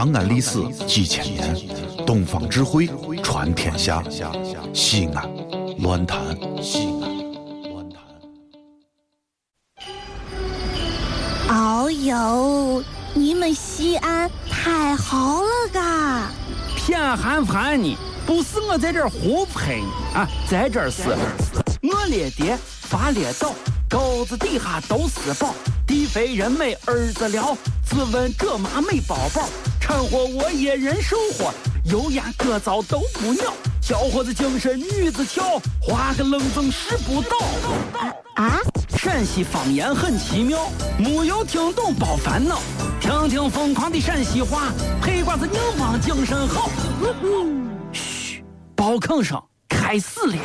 长安历史几千年，东方智慧传天下。西安，乱谈西安，乱谈。哦呦，你们西安太好了嘎！偏寒寒你，不是我在这儿胡喷啊，在这儿是，我列爹发列倒，沟子底下都是宝，地肥人美儿子了，自问这妈没宝宝，掺和我也人生活，油盐各糟都不尿，小伙子精神女子俏，花个愣风使不到。啊，陕西方言很奇妙，没有听懂别烦恼，听听疯狂的陕西话，黑瓜子硬邦精神好。嘘，包吭声开始了。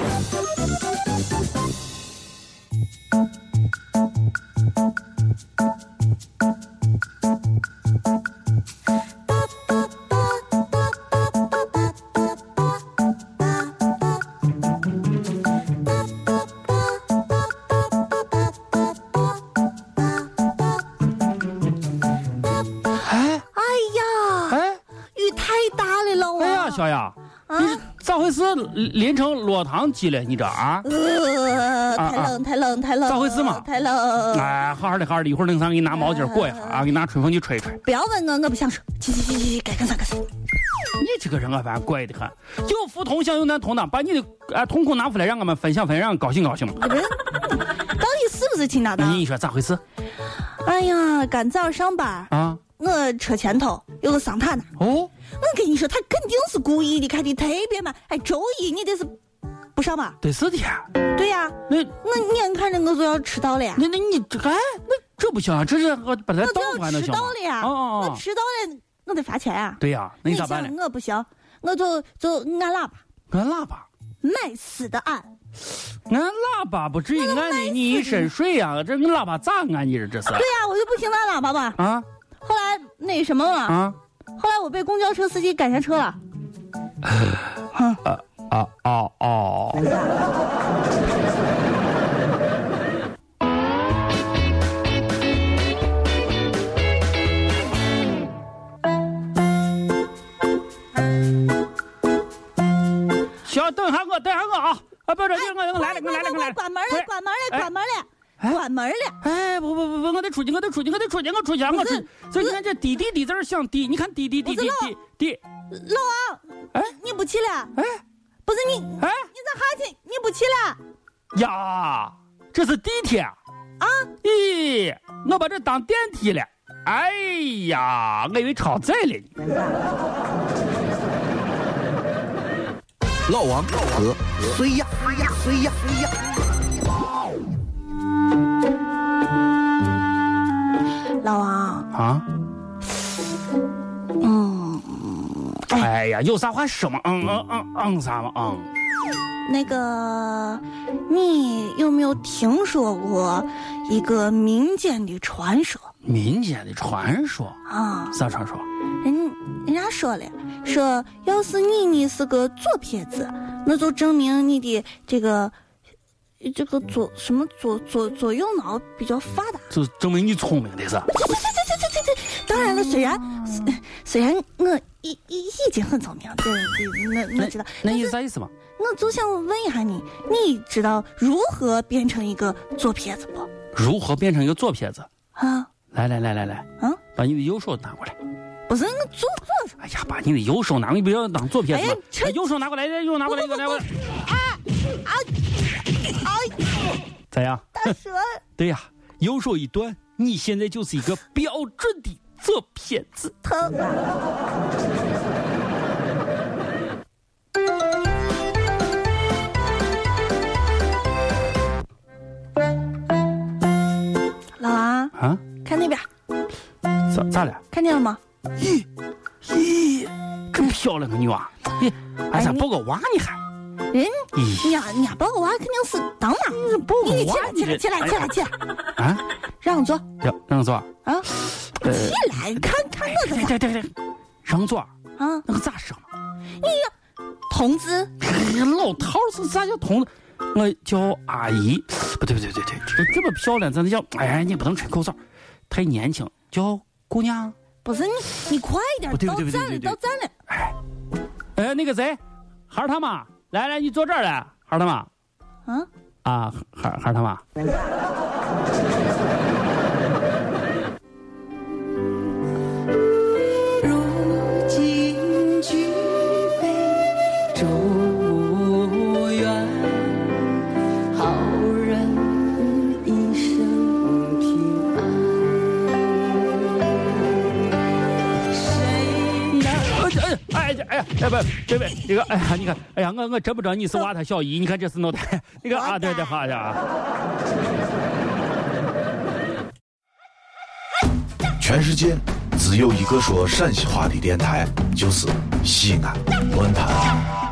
雨太大了，我。哎呀，小雅，你是咋回事？淋成落汤鸡了？你这啊？呃，太冷，太冷，太冷。咋回事嘛太冷。哎，好好的，好好的，一会儿冷上给你拿毛巾裹一下啊，给你拿吹风机吹一吹。不要问我，我不想说。去去去去，该干啥干啥。你这个人啊，反正怪的很。有福同享，有难同当，把你的啊痛苦拿出来，让我们分享分享，高兴高兴嘛。到底是不是青岛的？你说咋回事哎呀，赶早上班，啊？我车前头有个桑塔纳，哦，我跟你说，他肯定是故意的，开的特别慢。哎，周一你得是不上吧？得是的。对呀、那那眼看着我就要迟到了呀。那那你这哎，那这不行啊，这是我把它我倒就要迟过来能行吗到了呀！哦哦我哦，迟到了，我得罚钱啊。对呀，那你咋办？我不行，我就就按喇叭，按喇叭，卖死的按。按喇叭不至于按的你一身水呀，这按喇叭咋按你这这是？对呀、我就不行按喇叭吧。啊那什么了，啊后来我被公交车司机赶下车了。啊哦哦！行，等下我，等下我啊！啊，不要着急，我我来了，我来了，我来了。关门了，关门了，哎关门了，哎关门了。哎，不不不不，我得出去，我得出去，我得出去，我出去，我出去。这你看这滴滴滴在这响滴，你看滴滴滴滴滴滴，老王，哎你不去了？哎不是你，哎你咋还去？你不去了？呀，这是地铁啊！啊，咦，我把这当电梯了。哎呀，我以为超载了呢。老王和谁呀？谁呀？谁呀？谁呀？老王，啊？嗯，哎，哎呀，有啥话说嘛？嗯嗯嗯嗯啥嘛？嗯。那个，你有没有听说过一个民间的传说民间的传说，啊？啥传说？人人家说了，说要是你你是个左撇子，那就证明你的这个这个左什么左左左右脑比较发达。就证明你聪明的是。这这这这这这，当然了，虽然虽然我已已已经很聪明，对对，我我知道，那意思啥意思嘛？我就想问一下你，你知道如何变成一个左撇子不？如何变成一个左撇子？啊，来来来来来，啊，把你的右手拿过来。不是我左左手，哎呀，把你的右手拿过来，你不要当左撇子？哎右手拿过来，右手拿过来，一个拿过来。哎，咋样？大蛇，对呀，右手一断，你现在就是一个标准的左撇子。疼。老王，啊？看那边，咋咋了？看见了吗？咦咦，可漂亮个女娃！咦，哎，咋抱个娃你还？人咦，呀，人家抱个娃肯定是当妈。抱个娃你起来，起来，起来，起来，起来，啊？让座让让座。啊！呃，起来，看看我这对对对对，让座。啊！那个咋说嘛？同志，哎呀，老头儿是啥叫同志？我叫阿姨，不对不对不对对，这这么漂亮，咱得叫哎，你不能吹口哨，太年轻，叫姑娘。不是你，你快点，到站了，到站了。哎，那个谁，孩儿他妈，来来，你坐这儿来，孩儿他妈嗯，啊，孩儿孩儿他妈。如今举杯哎哎不这位这个哎呀你看哎呀我我真不知道你是娃他小姨，你看这是脑袋那个啊对对好的啊。全世界只有一个说陕西话的电台，就是西安论坛。